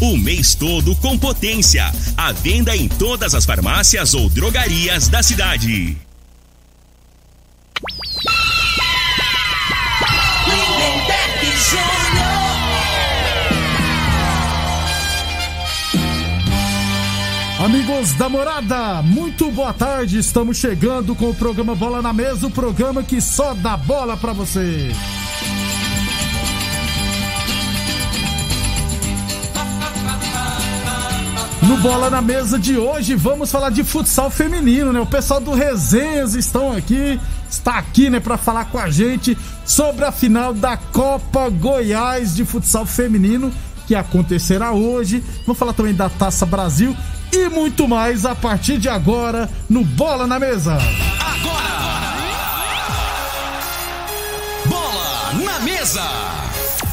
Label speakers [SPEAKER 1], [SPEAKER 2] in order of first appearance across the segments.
[SPEAKER 1] O mês todo com potência. A venda em todas as farmácias ou drogarias da cidade.
[SPEAKER 2] Amigos da morada, muito boa tarde. Estamos chegando com o programa Bola na Mesa o programa que só dá bola pra você. No Bola na Mesa de hoje, vamos falar de futsal feminino, né? O pessoal do Resenhas estão aqui, está aqui, né, para falar com a gente sobre a final da Copa Goiás de futsal feminino que acontecerá hoje. Vamos falar também da Taça Brasil e muito mais a partir de agora no Bola na Mesa.
[SPEAKER 1] Agora! Bola na Mesa!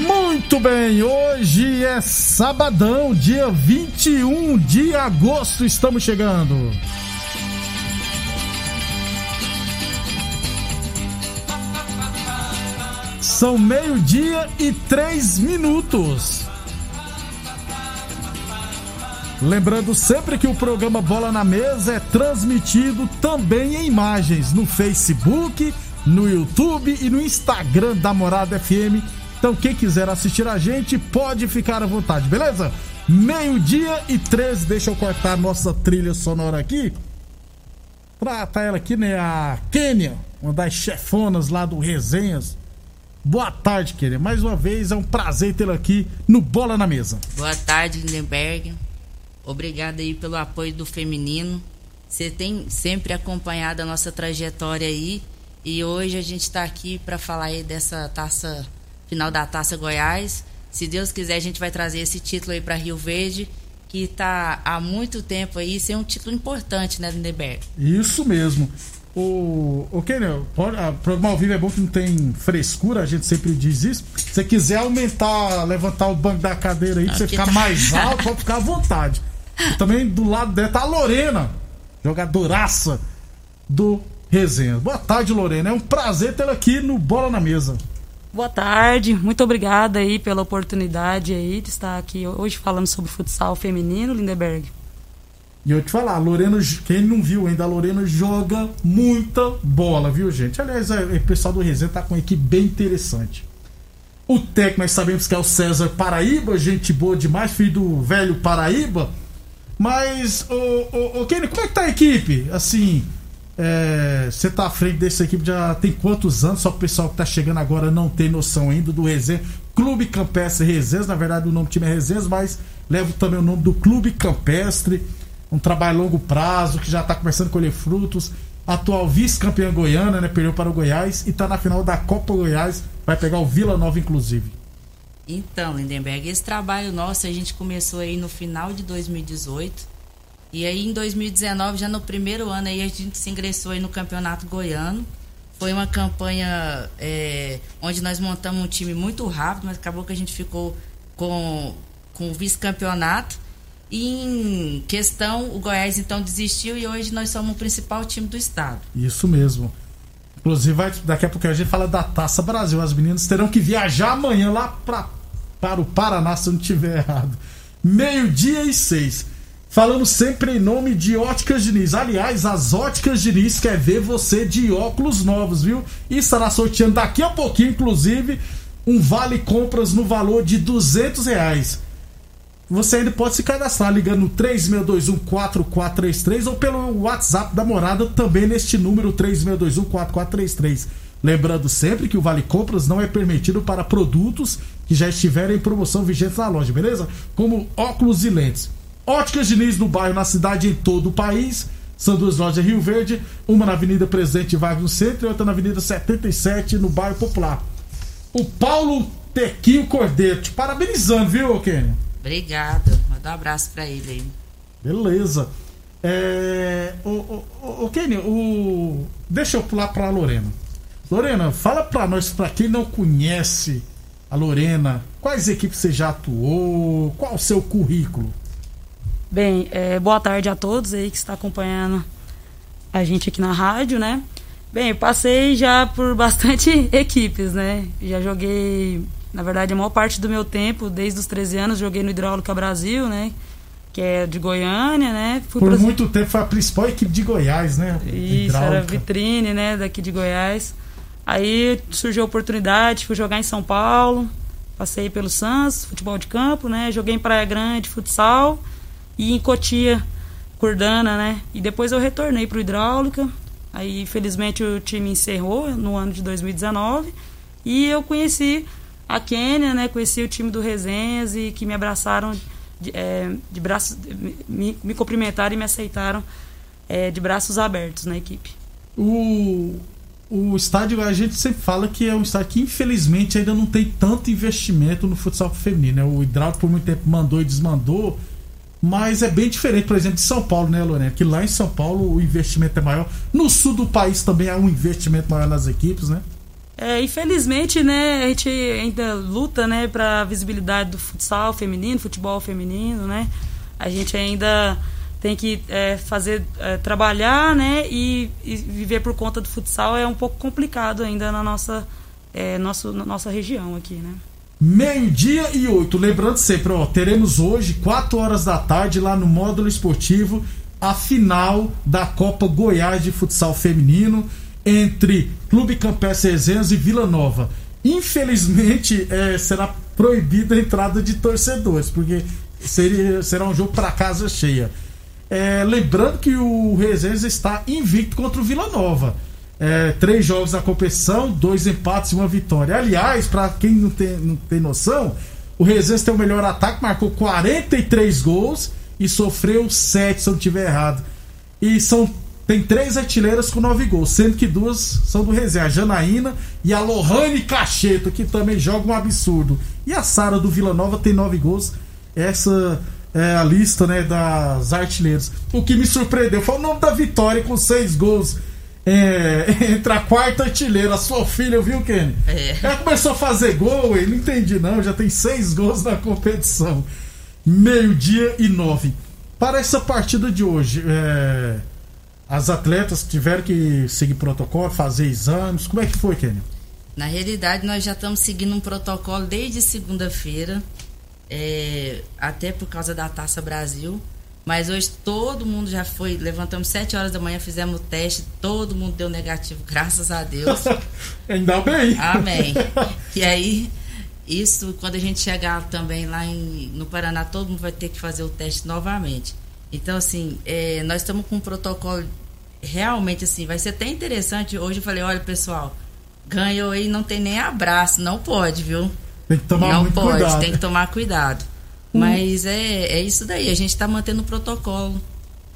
[SPEAKER 2] Muito bem, hoje é sabadão, dia 21 de agosto, estamos chegando. São meio-dia e três minutos. Lembrando sempre que o programa Bola na Mesa é transmitido também em imagens no Facebook, no YouTube e no Instagram da Morada FM então, quem quiser assistir a gente, pode ficar à vontade, beleza? Meio-dia e 13, deixa eu cortar nossa trilha sonora aqui. Pra tá ela aqui, né? A Kênia, uma das chefonas lá do Resenhas. Boa tarde, Kênia. Mais uma vez, é um prazer tê-la aqui no Bola na Mesa.
[SPEAKER 3] Boa tarde, Lindenberg. Obrigado aí pelo apoio do feminino. Você tem sempre acompanhado a nossa trajetória aí. E hoje a gente está aqui para falar aí dessa taça final da Taça Goiás. Se Deus quiser, a gente vai trazer esse título aí para Rio Verde, que está há muito tempo aí, sem um título importante, né, Lindeberg?
[SPEAKER 2] Isso mesmo. O, o Kenel, o programa ao vivo é bom que não tem frescura, a gente sempre diz isso. Se você quiser aumentar, levantar o banco da cadeira aí, pra você ficar tá... mais alto, pode ficar à vontade. E também do lado dela tá a Lorena, jogadoraça do Resenha. Boa tarde, Lorena. É um prazer tê-la aqui no Bola na Mesa.
[SPEAKER 4] Boa tarde, muito obrigada aí pela oportunidade aí de estar aqui hoje falando sobre futsal feminino, Lindeberg.
[SPEAKER 2] E eu te falar, Lorena, quem não viu ainda, a Lorena joga muita bola, viu, gente? Aliás, o pessoal do Resenha tá com uma equipe bem interessante. O técnico, nós sabemos que é o César Paraíba, gente boa demais, filho do velho Paraíba. Mas, ô, ô, ô Kenny, como é que tá a equipe? Assim, você é, tá à frente dessa equipe já tem quantos anos? Só o pessoal que tá chegando agora não tem noção ainda do Resenha. Clube Campestre Resenhas, na verdade o nome do time é Resenhas, mas levo também o nome do Clube Campestre. Um trabalho a longo prazo que já tá começando a colher frutos. Atual vice-campeã goiana, né? Perdeu para o Goiás e tá na final da Copa Goiás. Vai pegar o Vila Nova, inclusive.
[SPEAKER 3] Então, Lindenberg, esse trabalho nosso a gente começou aí no final de 2018 e aí em 2019, já no primeiro ano, aí a gente se ingressou aí no Campeonato Goiano. Foi uma campanha é, onde nós montamos um time muito rápido, mas acabou que a gente ficou com, com o vice-campeonato. Em questão, o Goiás então desistiu e hoje nós somos o principal time do estado.
[SPEAKER 2] Isso mesmo. Inclusive, vai, daqui a pouco a gente fala da Taça Brasil. As meninas terão que viajar amanhã lá pra, para o Paraná, se eu não estiver errado. Meio-dia e seis. Falando sempre em nome de Óticas Diniz. Aliás, as Óticas Diniz quer ver você de óculos novos, viu? E estará sorteando daqui a pouquinho, inclusive, um vale compras no valor de 200 reais. Você ainda pode se cadastrar ligando no 3621-4433 ou pelo WhatsApp da morada também neste número 3621-4433. Lembrando sempre que o Vale Compras não é permitido para produtos que já estiverem em promoção vigente na loja, beleza? Como óculos e lentes. Óticas Diniz no bairro, na cidade e em todo o país. São duas lojas em Rio Verde, uma na Avenida Presidente Vargas no centro e outra na Avenida 77 no bairro Popular. O Paulo Tequinho Cordeiro, te parabenizando, viu, Kenny?
[SPEAKER 3] Obrigada. Manda um abraço pra ele aí.
[SPEAKER 2] Beleza. É, o, o, o Kenny, o, deixa eu pular pra Lorena. Lorena, fala pra nós, pra quem não conhece a Lorena, quais equipes você já atuou, qual o seu currículo?
[SPEAKER 4] Bem, é, boa tarde a todos aí que está acompanhando a gente aqui na rádio, né? Bem, passei já por bastante equipes, né? Já joguei, na verdade, a maior parte do meu tempo, desde os 13 anos, joguei no Hidráulica Brasil, né? Que é de Goiânia, né?
[SPEAKER 2] Fui por pra... muito tempo foi a principal equipe de Goiás, né?
[SPEAKER 4] Isso, Hidráulica. era vitrine, né? Daqui de Goiás. Aí surgiu a oportunidade, fui jogar em São Paulo, passei pelo Santos, futebol de campo, né? Joguei em Praia Grande, futsal e em Cotia, Cordana, né? E depois eu retornei para o Hidráulica. Aí, infelizmente, o time encerrou no ano de 2019 e eu conheci a Quênia, né? Conheci o time do Resenhas e que me abraçaram de, é, de braços, me, me cumprimentaram e me aceitaram é, de braços abertos na equipe.
[SPEAKER 2] O, o estádio, a gente sempre fala que é um estádio que infelizmente ainda não tem tanto investimento no futsal feminino. Né? O Hidráulico por muito tempo mandou e desmandou, mas é bem diferente, por exemplo, de São Paulo, né, Lorena? Que lá em São Paulo o investimento é maior. No sul do país também há um investimento maior nas equipes, né?
[SPEAKER 4] É, infelizmente, né, a gente ainda luta, né, para visibilidade do futsal feminino, futebol feminino, né? A gente ainda tem que é, fazer é, trabalhar né e, e, viver por conta do futsal é um pouco complicado ainda na nossa é, nosso, na nossa região aqui né
[SPEAKER 2] meio-dia e oito. Lembrando sempre ó teremos hoje quatro horas da tarde lá no módulo esportivo a final da Copa Goiás de futsal feminino entre Clube Campestre Resenhas e Vila Nova. Infelizmente é, será proibida a entrada de torcedores porque seria será um jogo para casa cheia. É, lembrando que o Resenhas está invicto contra o Vila Nova. É, três jogos na competição, dois empates e uma vitória. Aliás, para quem não tem, não tem noção, o Resenhas tem o melhor ataque, marcou 43 gols e sofreu 7, se eu não estiver errado. E são tem três artilheiras com nove gols, sendo que duas são do Resenha, a Janaína e a Lohane Cacheto, que também joga um absurdo. E a Sara do Vila Nova tem nove gols. Essa é, a lista né, das artilheiras. O que me surpreendeu foi o nome da Vitória com seis gols. É, entre a quarta artilheira, a sua filha, viu, Kenny? É. Ela começou a fazer gol, e não entendi não, já tem seis gols na competição. Meio-dia e nove. Para essa partida de hoje, é, as atletas tiveram que seguir protocolo, fazer exames. Como é que foi, Kenny?
[SPEAKER 3] Na realidade, nós já estamos seguindo um protocolo desde segunda-feira é, até por causa da Taça Brasil. Mas hoje todo mundo já foi, levantamos 7 horas da manhã, fizemos o teste, todo mundo deu negativo, graças a Deus.
[SPEAKER 2] Ainda bem.
[SPEAKER 3] Amém. E aí, isso, quando a gente chegar também lá em, no Paraná, todo mundo vai ter que fazer o teste novamente. Então, assim, é, nós estamos com um protocolo realmente assim, vai ser até interessante. Hoje eu falei, olha, pessoal, ganhou aí, não tem nem abraço, não pode, viu?
[SPEAKER 2] Tem que tomar
[SPEAKER 3] Não pode,
[SPEAKER 2] cuidado.
[SPEAKER 3] tem que tomar cuidado. Hum. Mas é, é isso daí, a gente está mantendo o protocolo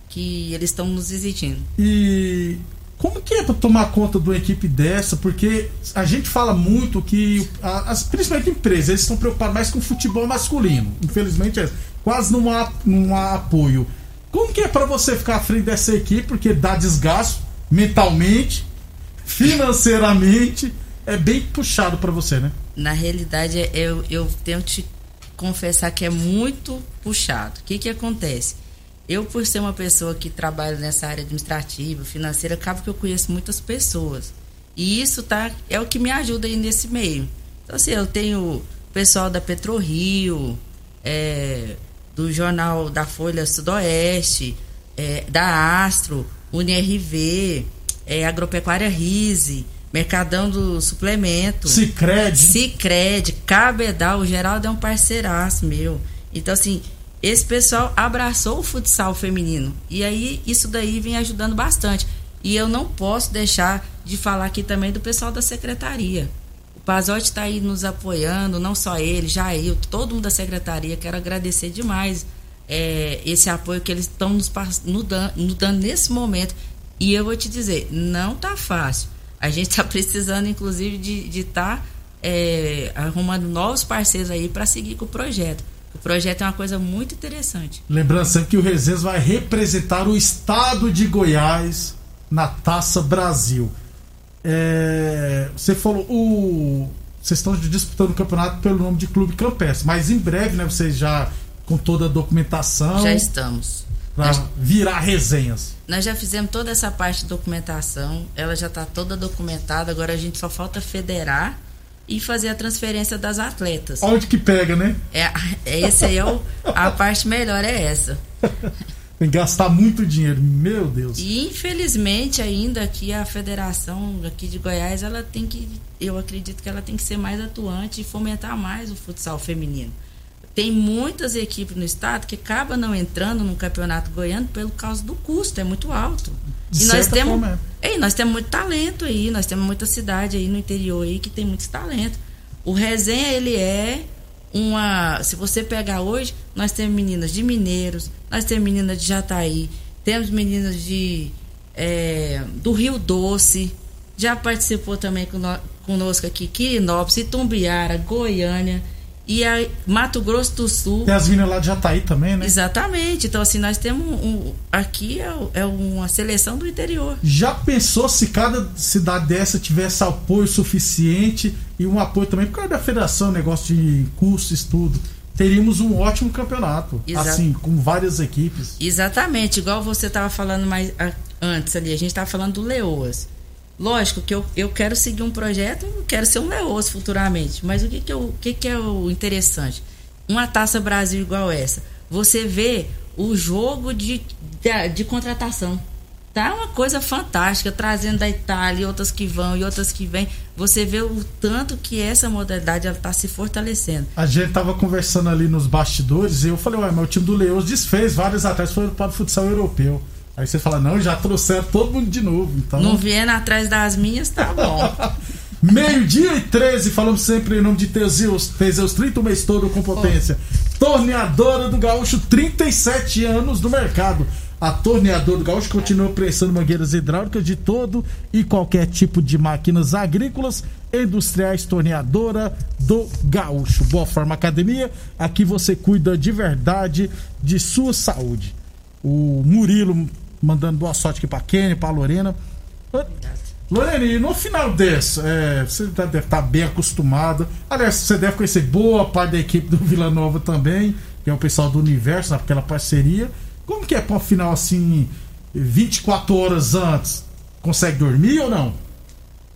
[SPEAKER 3] que eles estão nos exigindo.
[SPEAKER 2] E como que é para tomar conta de uma equipe dessa? Porque a gente fala muito que, as, principalmente empresas, eles estão preocupados mais com o futebol masculino. Infelizmente, é, quase não há, não há apoio. Como que é para você ficar à frente dessa equipe? Porque dá desgaste mentalmente, financeiramente, é bem puxado para você, né?
[SPEAKER 3] na realidade, eu, eu tenho te confessar que é muito puxado. O que, que acontece? Eu, por ser uma pessoa que trabalha nessa área administrativa, financeira, acabo que eu conheço muitas pessoas. E isso tá, é o que me ajuda aí nesse meio. Então, assim, eu tenho pessoal da PetroRio, é, do Jornal da Folha Sudoeste, é, da Astro, UniRV, é, Agropecuária Rise, Mercadão do Suplemento.
[SPEAKER 2] Cicred.
[SPEAKER 3] Cicred, Cabedal, o Geraldo é um parceiraço meu. Então, assim, esse pessoal abraçou o futsal feminino. E aí, isso daí vem ajudando bastante. E eu não posso deixar de falar aqui também do pessoal da secretaria. O Pazotti está aí nos apoiando, não só ele, já eu, todo mundo da secretaria. Quero agradecer demais é, esse apoio que eles estão nos, nos, dando, nos dando nesse momento. E eu vou te dizer, não tá fácil. A gente está precisando, inclusive, de estar tá, é, arrumando novos parceiros aí para seguir com o projeto. O projeto é uma coisa muito interessante.
[SPEAKER 2] Lembrando sempre que o Resenhas vai representar o estado de Goiás na Taça Brasil. É, você falou, o, vocês estão disputando o campeonato pelo nome de Clube Campestre, mas em breve, né, vocês já com toda a documentação.
[SPEAKER 3] Já estamos.
[SPEAKER 2] Para virar resenhas.
[SPEAKER 3] Nós já fizemos toda essa parte de documentação, ela já está toda documentada, agora a gente só falta federar e fazer a transferência das atletas.
[SPEAKER 2] Onde que pega, né?
[SPEAKER 3] É, é esse aí é o, a parte melhor é essa.
[SPEAKER 2] Tem que gastar muito dinheiro, meu Deus.
[SPEAKER 3] E infelizmente ainda aqui a federação aqui de Goiás, ela tem que, eu acredito que ela tem que ser mais atuante e fomentar mais o futsal feminino. Tem muitas equipes no estado que acabam não entrando no campeonato goiano pelo causa do custo, é muito alto.
[SPEAKER 2] De
[SPEAKER 3] e nós temos,
[SPEAKER 2] forma.
[SPEAKER 3] ei, nós temos muito talento aí, nós temos muita cidade aí no interior aí que tem muito talento. O Resenha, ele é uma. Se você pegar hoje, nós temos meninas de Mineiros, nós temos meninas de Jataí, temos meninas de é, do Rio Doce, já participou também conosco aqui, Quirinópolis, Itumbiara, Goiânia. E a Mato Grosso do Sul.
[SPEAKER 2] Tem as meninas lá de Jataí também, né?
[SPEAKER 3] Exatamente. Então, assim, nós temos um. Aqui é, é uma seleção do interior.
[SPEAKER 2] Já pensou se cada cidade dessa tivesse apoio suficiente e um apoio também por causa da federação, negócio de curso, estudo? Teríamos um ótimo campeonato. Exato. Assim, com várias equipes.
[SPEAKER 3] Exatamente. Igual você estava falando mais antes ali. A gente estava falando do Leoas. Lógico que eu, eu quero seguir um projeto, quero ser um leoso futuramente. Mas o que, que, eu, o que, que é o interessante? Uma taça Brasil igual essa. Você vê o jogo de, de, de contratação. Tá uma coisa fantástica, trazendo da Itália, outras que vão e outras que vêm. Você vê o tanto que essa modalidade está se fortalecendo.
[SPEAKER 2] A gente tava conversando ali nos bastidores e eu falei, ué, mas o time do Leões desfez vários atletas, foram para o futsal europeu. Aí você fala, não, já trouxeram todo mundo de novo. Então...
[SPEAKER 3] Não viendo atrás das minhas, tá bom.
[SPEAKER 2] Meio-dia e 13, falamos sempre em nome de Teseus. Teseus 30 o mês todo com potência. Oh. Torneadora do Gaúcho, 37 anos no mercado. A torneadora do Gaúcho continua prensando mangueiras hidráulicas de todo e qualquer tipo de máquinas agrícolas industriais. Torneadora do Gaúcho. Boa Forma Academia, aqui você cuida de verdade de sua saúde. O Murilo mandando boa sorte aqui pra Kenny, pra Lorena. Lorena, e no final desse, é, você deve estar bem acostumado. Aliás, você deve conhecer boa parte da equipe do Vila Nova também, que é o pessoal do Universo, naquela parceria. Como que é para final assim, 24 horas antes? Consegue dormir ou não?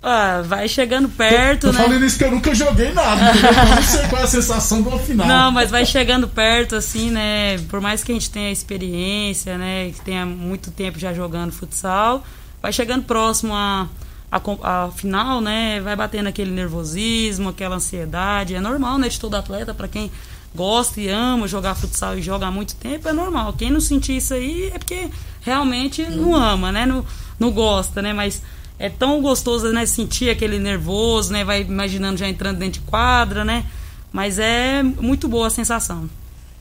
[SPEAKER 4] Ah, vai chegando perto,
[SPEAKER 2] tô,
[SPEAKER 4] tô
[SPEAKER 2] né? falando isso que eu nunca joguei nada, eu não sei qual é a sensação do final.
[SPEAKER 4] Não, mas vai chegando perto, assim, né? Por mais que a gente tenha experiência, né? Que tenha muito tempo já jogando futsal, vai chegando próximo a, a, a final, né? Vai batendo aquele nervosismo, aquela ansiedade. É normal, né? De todo atleta, para quem gosta e ama jogar futsal e joga há muito tempo, é normal. Quem não sentir isso aí é porque realmente não ama, né? Não, não gosta, né? Mas é tão gostoso, né? Sentir aquele nervoso, né? Vai imaginando já entrando dentro de quadra, né? Mas é muito boa a sensação.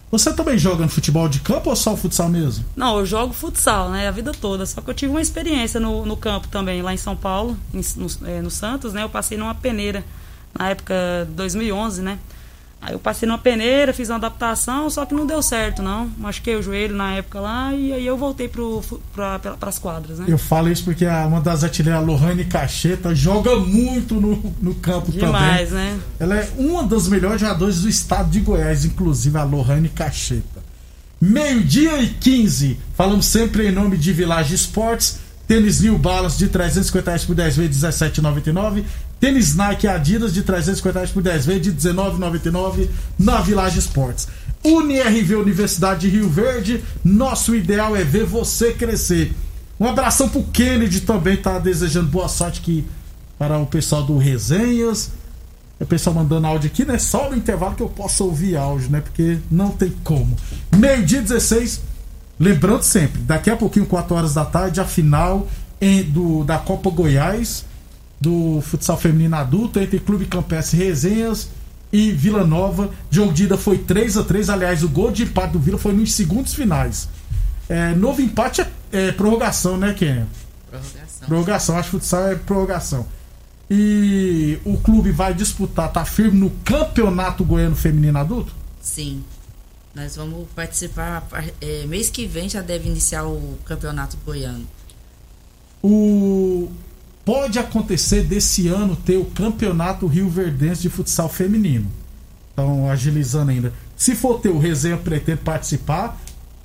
[SPEAKER 2] Você também joga no futebol de campo ou só o futsal mesmo?
[SPEAKER 4] Não, eu jogo futsal, né? A vida toda. Só que eu tive uma experiência no, no campo também, lá em São Paulo, em, no, é, no Santos, né? Eu passei numa peneira na época de 2011, né? Aí eu passei numa peneira, fiz uma adaptação, só que não deu certo, não. Machuquei o joelho na época lá e aí eu voltei para pra, as quadras, né?
[SPEAKER 2] Eu falo isso porque uma das artilheiras, a Lohane Cacheta, joga muito no, no campo
[SPEAKER 4] Demais,
[SPEAKER 2] também.
[SPEAKER 4] né?
[SPEAKER 2] Ela é uma das melhores jogadoras do estado de Goiás, inclusive a Lohane Cacheta. Meio-dia e 15, falamos sempre em nome de Village Esportes. Tênis New Balance de 350 reais por 10 vezes 17,99. Tênis Nike Adidas de 350 reais por 10 vezes de 19,99 na Village Esportes. UniRV Universidade de Rio Verde, nosso ideal é ver você crescer. Um abração pro Kennedy também, tá desejando boa sorte aqui para o pessoal do Resenhas. O pessoal mandando áudio aqui, né? Só no intervalo que eu posso ouvir áudio, né? Porque não tem como. Meio-dia 16. Lembrando sempre, daqui a pouquinho, 4 horas da tarde, a final em, do, da Copa Goiás, do futsal feminino adulto, entre Clube Campestre Resenhas e Vila Nova. Jogo de ida foi 3 a 3 Aliás, o gol de empate do Vila foi nos segundos finais. É, novo empate é, é prorrogação, né, Ken?
[SPEAKER 3] Prorrogação.
[SPEAKER 2] Prorrogação, acho que futsal é prorrogação. E o clube vai disputar, tá firme no Campeonato Goiano Feminino Adulto?
[SPEAKER 3] Sim. Nós vamos participar. É, mês que vem já deve iniciar o Campeonato Goiano.
[SPEAKER 2] O pode acontecer desse ano ter o Campeonato Rio Verdense de Futsal Feminino. Então, agilizando ainda. Se for ter o Resenha pretende participar,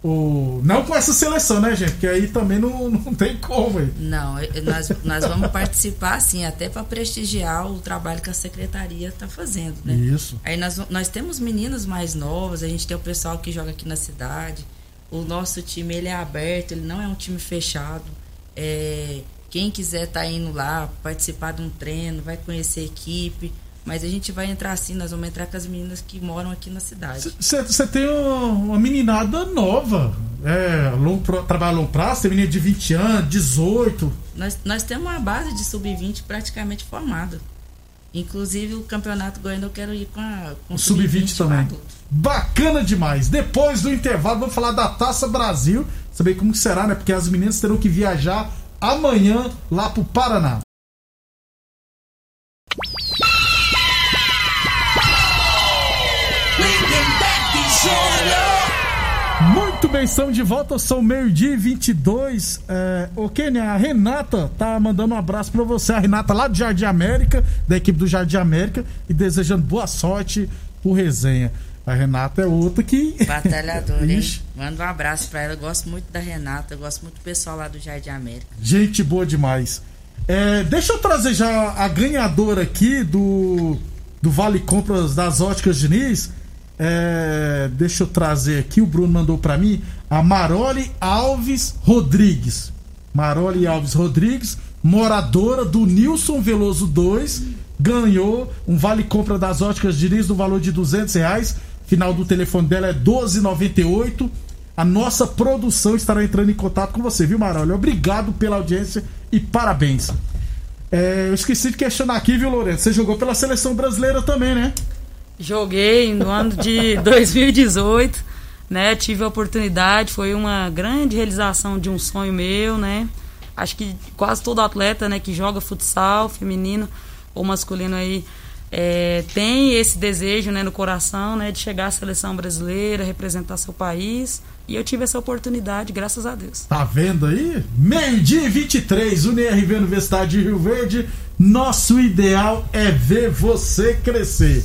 [SPEAKER 2] o... Não com essa seleção, né, gente? Porque aí também não, não tem como. Aí.
[SPEAKER 3] Não, nós, nós vamos participar, sim, até para prestigiar o trabalho que a secretaria está fazendo, né?
[SPEAKER 2] Isso.
[SPEAKER 3] Aí nós, nós temos meninas mais novas, a gente tem o pessoal que joga aqui na cidade. O nosso time, ele é aberto, ele não é um time fechado. É, quem quiser tá indo lá, participar de um treino, vai conhecer a equipe. Mas a gente vai entrar assim, nós vamos entrar com as meninas que moram aqui na cidade.
[SPEAKER 2] Você tem uma meninada nova. É, longo, trabalha a longo prazo, tem menina de 20 anos, 18.
[SPEAKER 3] Nós, nós temos uma base de sub-20 praticamente formada. Inclusive o campeonato goiano eu quero ir com, a, com
[SPEAKER 2] o sub-20 sub também. Bacana demais. Depois do intervalo, vamos falar da Taça Brasil. Saber como será, né? Porque as meninas terão que viajar amanhã lá pro Paraná. Muito bem, estamos de volta, são meio-dia e 22. É, o Kenia, a Renata tá mandando um abraço para você, a Renata lá do Jardim América, da equipe do Jardim América, e desejando boa sorte pro resenha. A Renata é outra que.
[SPEAKER 3] Batalhadora, hein? Manda um abraço pra ela. Eu gosto muito da Renata, eu gosto muito do pessoal lá do Jardim América.
[SPEAKER 2] Gente boa demais. É, deixa eu trazer já a ganhadora aqui do, do Vale Compras das Óticas Diniz. É, deixa eu trazer aqui, o Bruno mandou para mim. A Maroli Alves Rodrigues. Maroli Alves Rodrigues, moradora do Nilson Veloso 2, ganhou um Vale Compra das Óticas Diniz no valor de 200 reais Final do telefone dela é 1298. A nossa produção estará entrando em contato com você, viu, Marolho? Obrigado pela audiência e parabéns. É, eu esqueci de questionar aqui, viu, Lourenço? Você jogou pela seleção brasileira também, né?
[SPEAKER 4] Joguei no ano de 2018, né? Tive a oportunidade, foi uma grande realização de um sonho meu, né? Acho que quase todo atleta, né, que joga futsal feminino ou masculino aí é, tem esse desejo né, no coração né, de chegar à seleção brasileira, representar seu país. E eu tive essa oportunidade, graças a Deus.
[SPEAKER 2] Tá vendo aí? Meio-dia 23, UNIRV Universidade de Rio Verde. Nosso ideal é ver você crescer.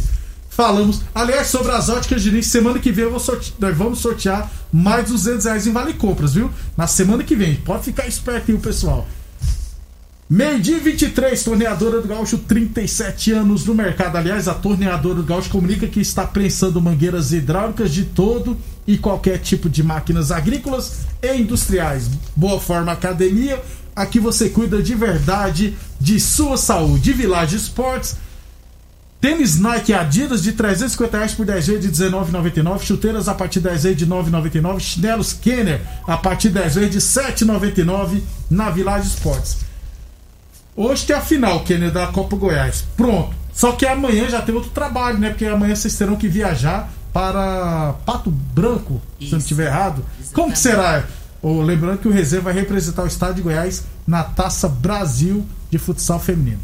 [SPEAKER 2] Falamos, aliás, sobre as óticas de início. Semana que vem eu vou sorte... nós vamos sortear mais 200 reais em Vale Compras, viu? Na semana que vem. Pode ficar esperto aí, pessoal. Meio-dia 23, torneadora do Gaúcho, 37 anos no mercado. Aliás, a torneadora do Gaúcho comunica que está prensando mangueiras hidráulicas de todo e qualquer tipo de máquinas agrícolas e industriais. Boa Forma Academia, aqui você cuida de verdade de sua saúde. Village Sports, tênis Nike Adidas de 350 reais por 10 vezes de 19,99. Chuteiras a partir de 10 vezes de 9,99. Chinelos Kenner a partir de 10 vezes de 7,99 na Village Sports. Hoje tem a final, Kenner, da Copa Goiás. Pronto. Só que amanhã já tem outro trabalho, né? Porque amanhã vocês terão que viajar para Pato Branco, Isso. se eu não estiver errado. Exatamente. Como que será? Oh, lembrando que o Reserva vai representar o estado de Goiás na Taça Brasil de futsal feminino.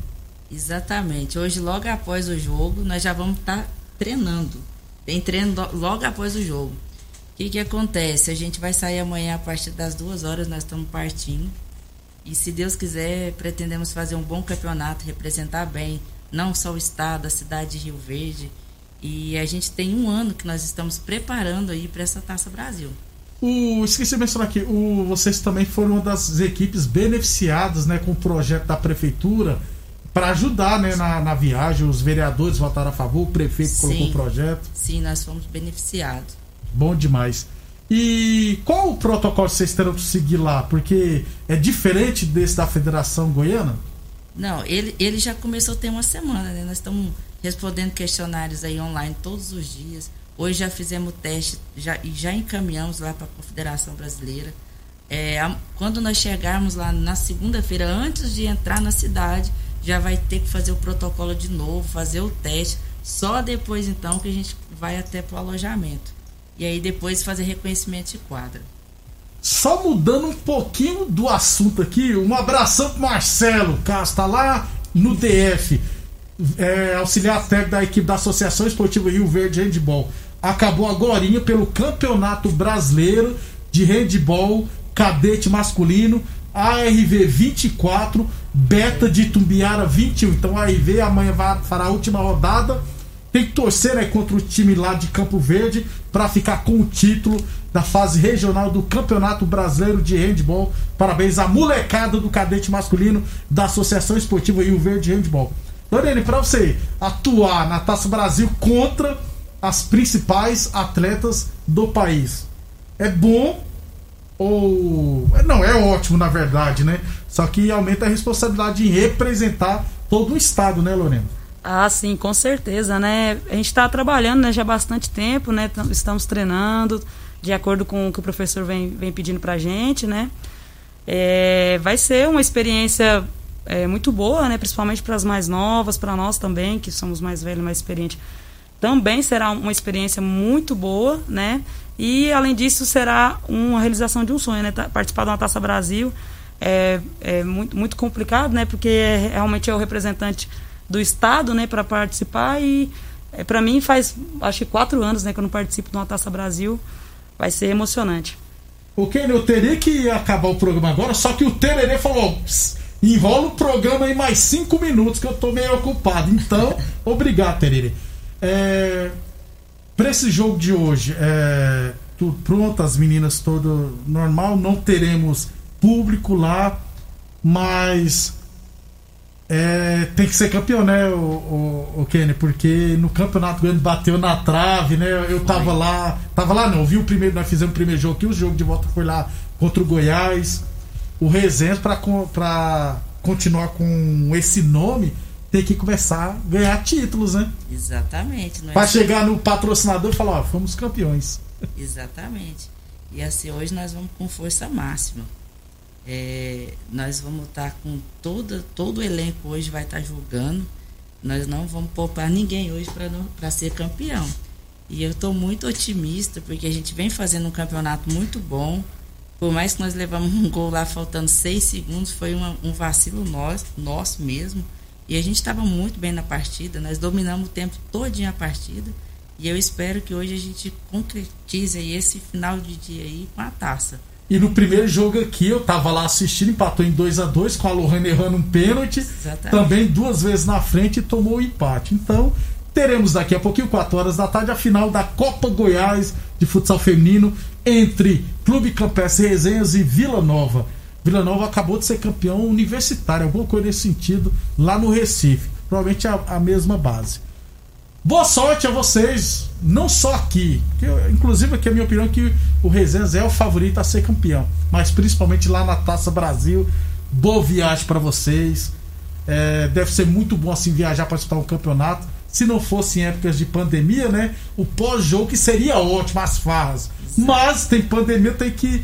[SPEAKER 3] Exatamente. Hoje, logo após o jogo, nós já vamos estar tá treinando. Tem treino logo após o jogo. O que, que acontece? A gente vai sair amanhã a partir das duas horas, nós estamos partindo. E se Deus quiser, pretendemos fazer um bom campeonato, representar bem não só o estado, a cidade de Rio Verde. E a gente tem um ano que nós estamos preparando aí para essa Taça Brasil.
[SPEAKER 2] O, esqueci de mencionar aqui, o, vocês também foram uma das equipes beneficiadas né, com o projeto da prefeitura para ajudar né, na, na, viagem. Os vereadores votaram a favor, o prefeito sim, colocou o projeto.
[SPEAKER 3] Sim, nós fomos beneficiados.
[SPEAKER 2] Bom demais. E qual o protocolo que vocês terão que seguir lá? Porque é diferente desse da Federação Goiana?
[SPEAKER 3] Não, ele, ele já começou a ter uma semana, né? Nós estamos respondendo questionários aí online todos os dias. Hoje já fizemos teste já, e já encaminhamos lá para a Confederação Brasileira. É, a, quando nós chegarmos lá na segunda-feira, antes de entrar na cidade, já vai ter que fazer o protocolo de novo, fazer o teste. Só depois então que a gente vai até para o alojamento. E aí depois fazer reconhecimento de quadra.
[SPEAKER 2] Só mudando um pouquinho do assunto aqui, um abração pro Marcelo Castro, lá no DF, é, auxiliar técnico da equipe da Associação Esportiva Rio Verde Handball. Acabou agora pelo Campeonato Brasileiro de Handball Cadete Masculino, ARV 24, Beta de Tumbiara 21. Então a ARV amanhã vai, fará a última rodada. Tem que torcer né, contra o time lá de Campo Verde para ficar com o título da fase regional do Campeonato Brasileiro de Handball. Parabéns à molecada do cadete masculino da Associação Esportiva Rio Verde Handball. Lorene, para você atuar na Taça Brasil contra as principais atletas do país, é bom ou. Não, é ótimo na verdade, né? Só que aumenta a responsabilidade de representar todo o estado, né, Lorena?
[SPEAKER 4] Ah, sim, com certeza, né? A gente está trabalhando né, já há bastante tempo, né? Estamos treinando de acordo com o que o professor vem, vem pedindo para a gente, né? É, vai ser uma experiência é, muito boa, né? Principalmente para as mais novas, para nós também, que somos mais velhos, mais experientes. Também será uma experiência muito boa, né? E além disso será uma realização de um sonho, né? Tá, participar de uma Taça Brasil é, é muito, muito complicado, né? Porque é, realmente é o representante do estado, né? Para participar e é, para mim faz acho que quatro anos, né? Que eu não participo de uma Taça Brasil. Vai ser emocionante.
[SPEAKER 2] O Kenny, eu teria que acabar o programa agora, só que o Tererê falou: enrola o programa aí mais cinco minutos que eu tô meio ocupado. Então, obrigado, Tererê. É, para esse jogo de hoje, é, tudo pronto, as meninas todo normal, não teremos público lá, mas é, tem que ser campeão, né, o, o, o, Kenny? Porque no campeonato grande bateu na trave, né? Eu tava Foi. lá, tava lá não, vi o primeiro, nós fizemos o primeiro jogo aqui, o jogo de volta foi lá contra o Goiás. O Resende, para continuar com esse nome, tem que começar a ganhar títulos, né?
[SPEAKER 3] Exatamente.
[SPEAKER 2] Nós... Para chegar no patrocinador e falar, ó, fomos campeões.
[SPEAKER 3] Exatamente. E assim, hoje nós vamos com força máxima. É, nós vamos estar tá com todo, todo o elenco hoje vai estar tá jogando. Nós não vamos poupar ninguém hoje para ser campeão. E eu estou muito otimista, porque a gente vem fazendo um campeonato muito bom. Por mais que nós levamos um gol lá faltando seis segundos, foi uma, um vacilo nosso, nosso mesmo. E a gente estava muito bem na partida, nós dominamos o tempo todinho a partida. E eu espero que hoje a gente concretize esse final de dia aí com a taça.
[SPEAKER 2] E no primeiro jogo aqui, eu tava lá assistindo, empatou em 2 a 2 com a Lohane errando um pênalti. Exatamente. Também duas vezes na frente e tomou o empate. Então, teremos daqui a pouquinho, 4 horas da tarde, a final da Copa Goiás de futsal feminino entre Clube Campestre Resenhas e Vila Nova. Vila Nova acabou de ser campeão universitário, alguma coisa nesse sentido, lá no Recife. Provavelmente a, a mesma base. Boa sorte a vocês, não só aqui, que eu, inclusive aqui a minha opinião é que o Resenhas é o favorito a ser campeão, mas principalmente lá na Taça Brasil. Boa viagem para vocês. É, deve ser muito bom assim viajar para disputar um campeonato. Se não fosse em épocas de pandemia, né? O pós-jogo que seria ótimo, as farras. Mas tem pandemia, tem que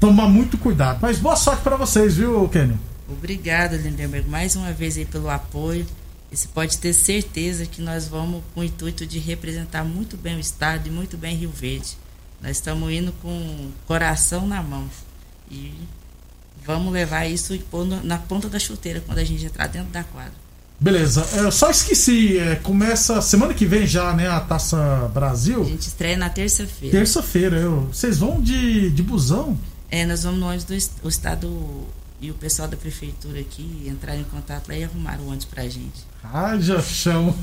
[SPEAKER 2] tomar muito cuidado. Mas boa sorte para vocês, viu, Kenny?
[SPEAKER 3] Obrigada, Lindenberg, mais uma vez aí pelo apoio. E você pode ter certeza que nós vamos com o intuito de representar muito bem o Estado e muito bem Rio Verde. Nós estamos indo com o coração na mão. E vamos levar isso e pôr na ponta da chuteira quando a gente entrar dentro da quadra.
[SPEAKER 2] Beleza, eu só esqueci, é, começa semana que vem já, né, a Taça Brasil.
[SPEAKER 3] A gente estreia na terça-feira.
[SPEAKER 2] Terça-feira, eu. Vocês vão de, de busão?
[SPEAKER 3] É, nós vamos no ônibus do o estado e o pessoal da prefeitura aqui entrar em contato lá e arrumar o ônibus pra gente.
[SPEAKER 2] Haja chão.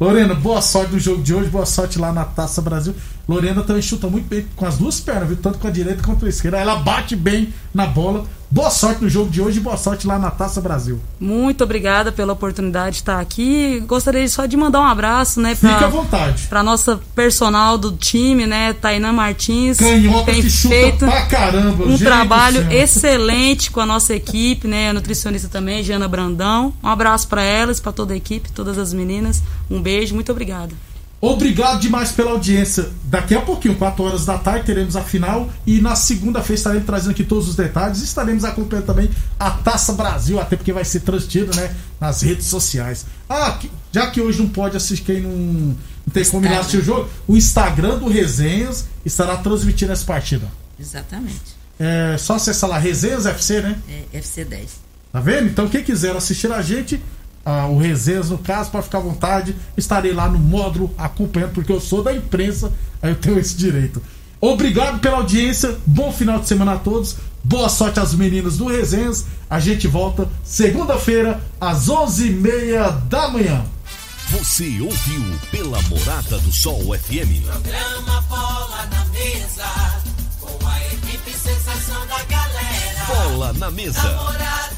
[SPEAKER 2] Lorena, boa sorte no jogo de hoje, boa sorte lá na Taça Brasil. Lorena também chuta muito bem com as duas pernas, viu? Tanto com a direita quanto com a esquerda. Ela bate bem na bola. Boa sorte no jogo de hoje e boa sorte lá na Taça Brasil.
[SPEAKER 4] Muito obrigada pela oportunidade de estar aqui. Gostaria só de mandar um abraço, né? Pra,
[SPEAKER 2] Fique à vontade.
[SPEAKER 4] Pra nossa personal do time, né? Tainan Martins.
[SPEAKER 2] Canhota tem que feito pra caramba.
[SPEAKER 4] Um trabalho excelente com a nossa equipe, né? A nutricionista também, Jana Brandão. Um abraço para elas, para toda a equipe, todas as meninas. Um beijo, muito obrigada.
[SPEAKER 2] Obrigado demais pela audiência. Daqui a pouquinho, 4 horas da tarde, teremos a final. E na segunda-feira estaremos trazendo aqui todos os detalhes. Estaremos acompanhando também a Taça Brasil, até porque vai ser transmitido né, nas redes sociais. Ah, já que hoje não pode assistir, quem não, não tem como ir assistir o jogo, o Instagram do Resenhas estará transmitindo essa partida.
[SPEAKER 3] Exatamente.
[SPEAKER 2] É só acessar lá, Resenhas FC, né?
[SPEAKER 3] É, FC 10.
[SPEAKER 2] Tá vendo? Então, quem quiser assistir a gente, ah, o Resenhas, no caso, para ficar à vontade, estarei lá no módulo acompanhando, porque eu sou da imprensa, aí eu tenho esse direito. Obrigado pela audiência, bom final de semana a todos, boa sorte às meninas do Resenhas. A gente volta segunda-feira, às 11h30 da manhã.
[SPEAKER 1] Você ouviu pela Morada do Sol FM.
[SPEAKER 5] Programa Bola na Mesa, com a equipe sensação da galera.
[SPEAKER 1] Bola na Mesa.
[SPEAKER 5] Morada FM.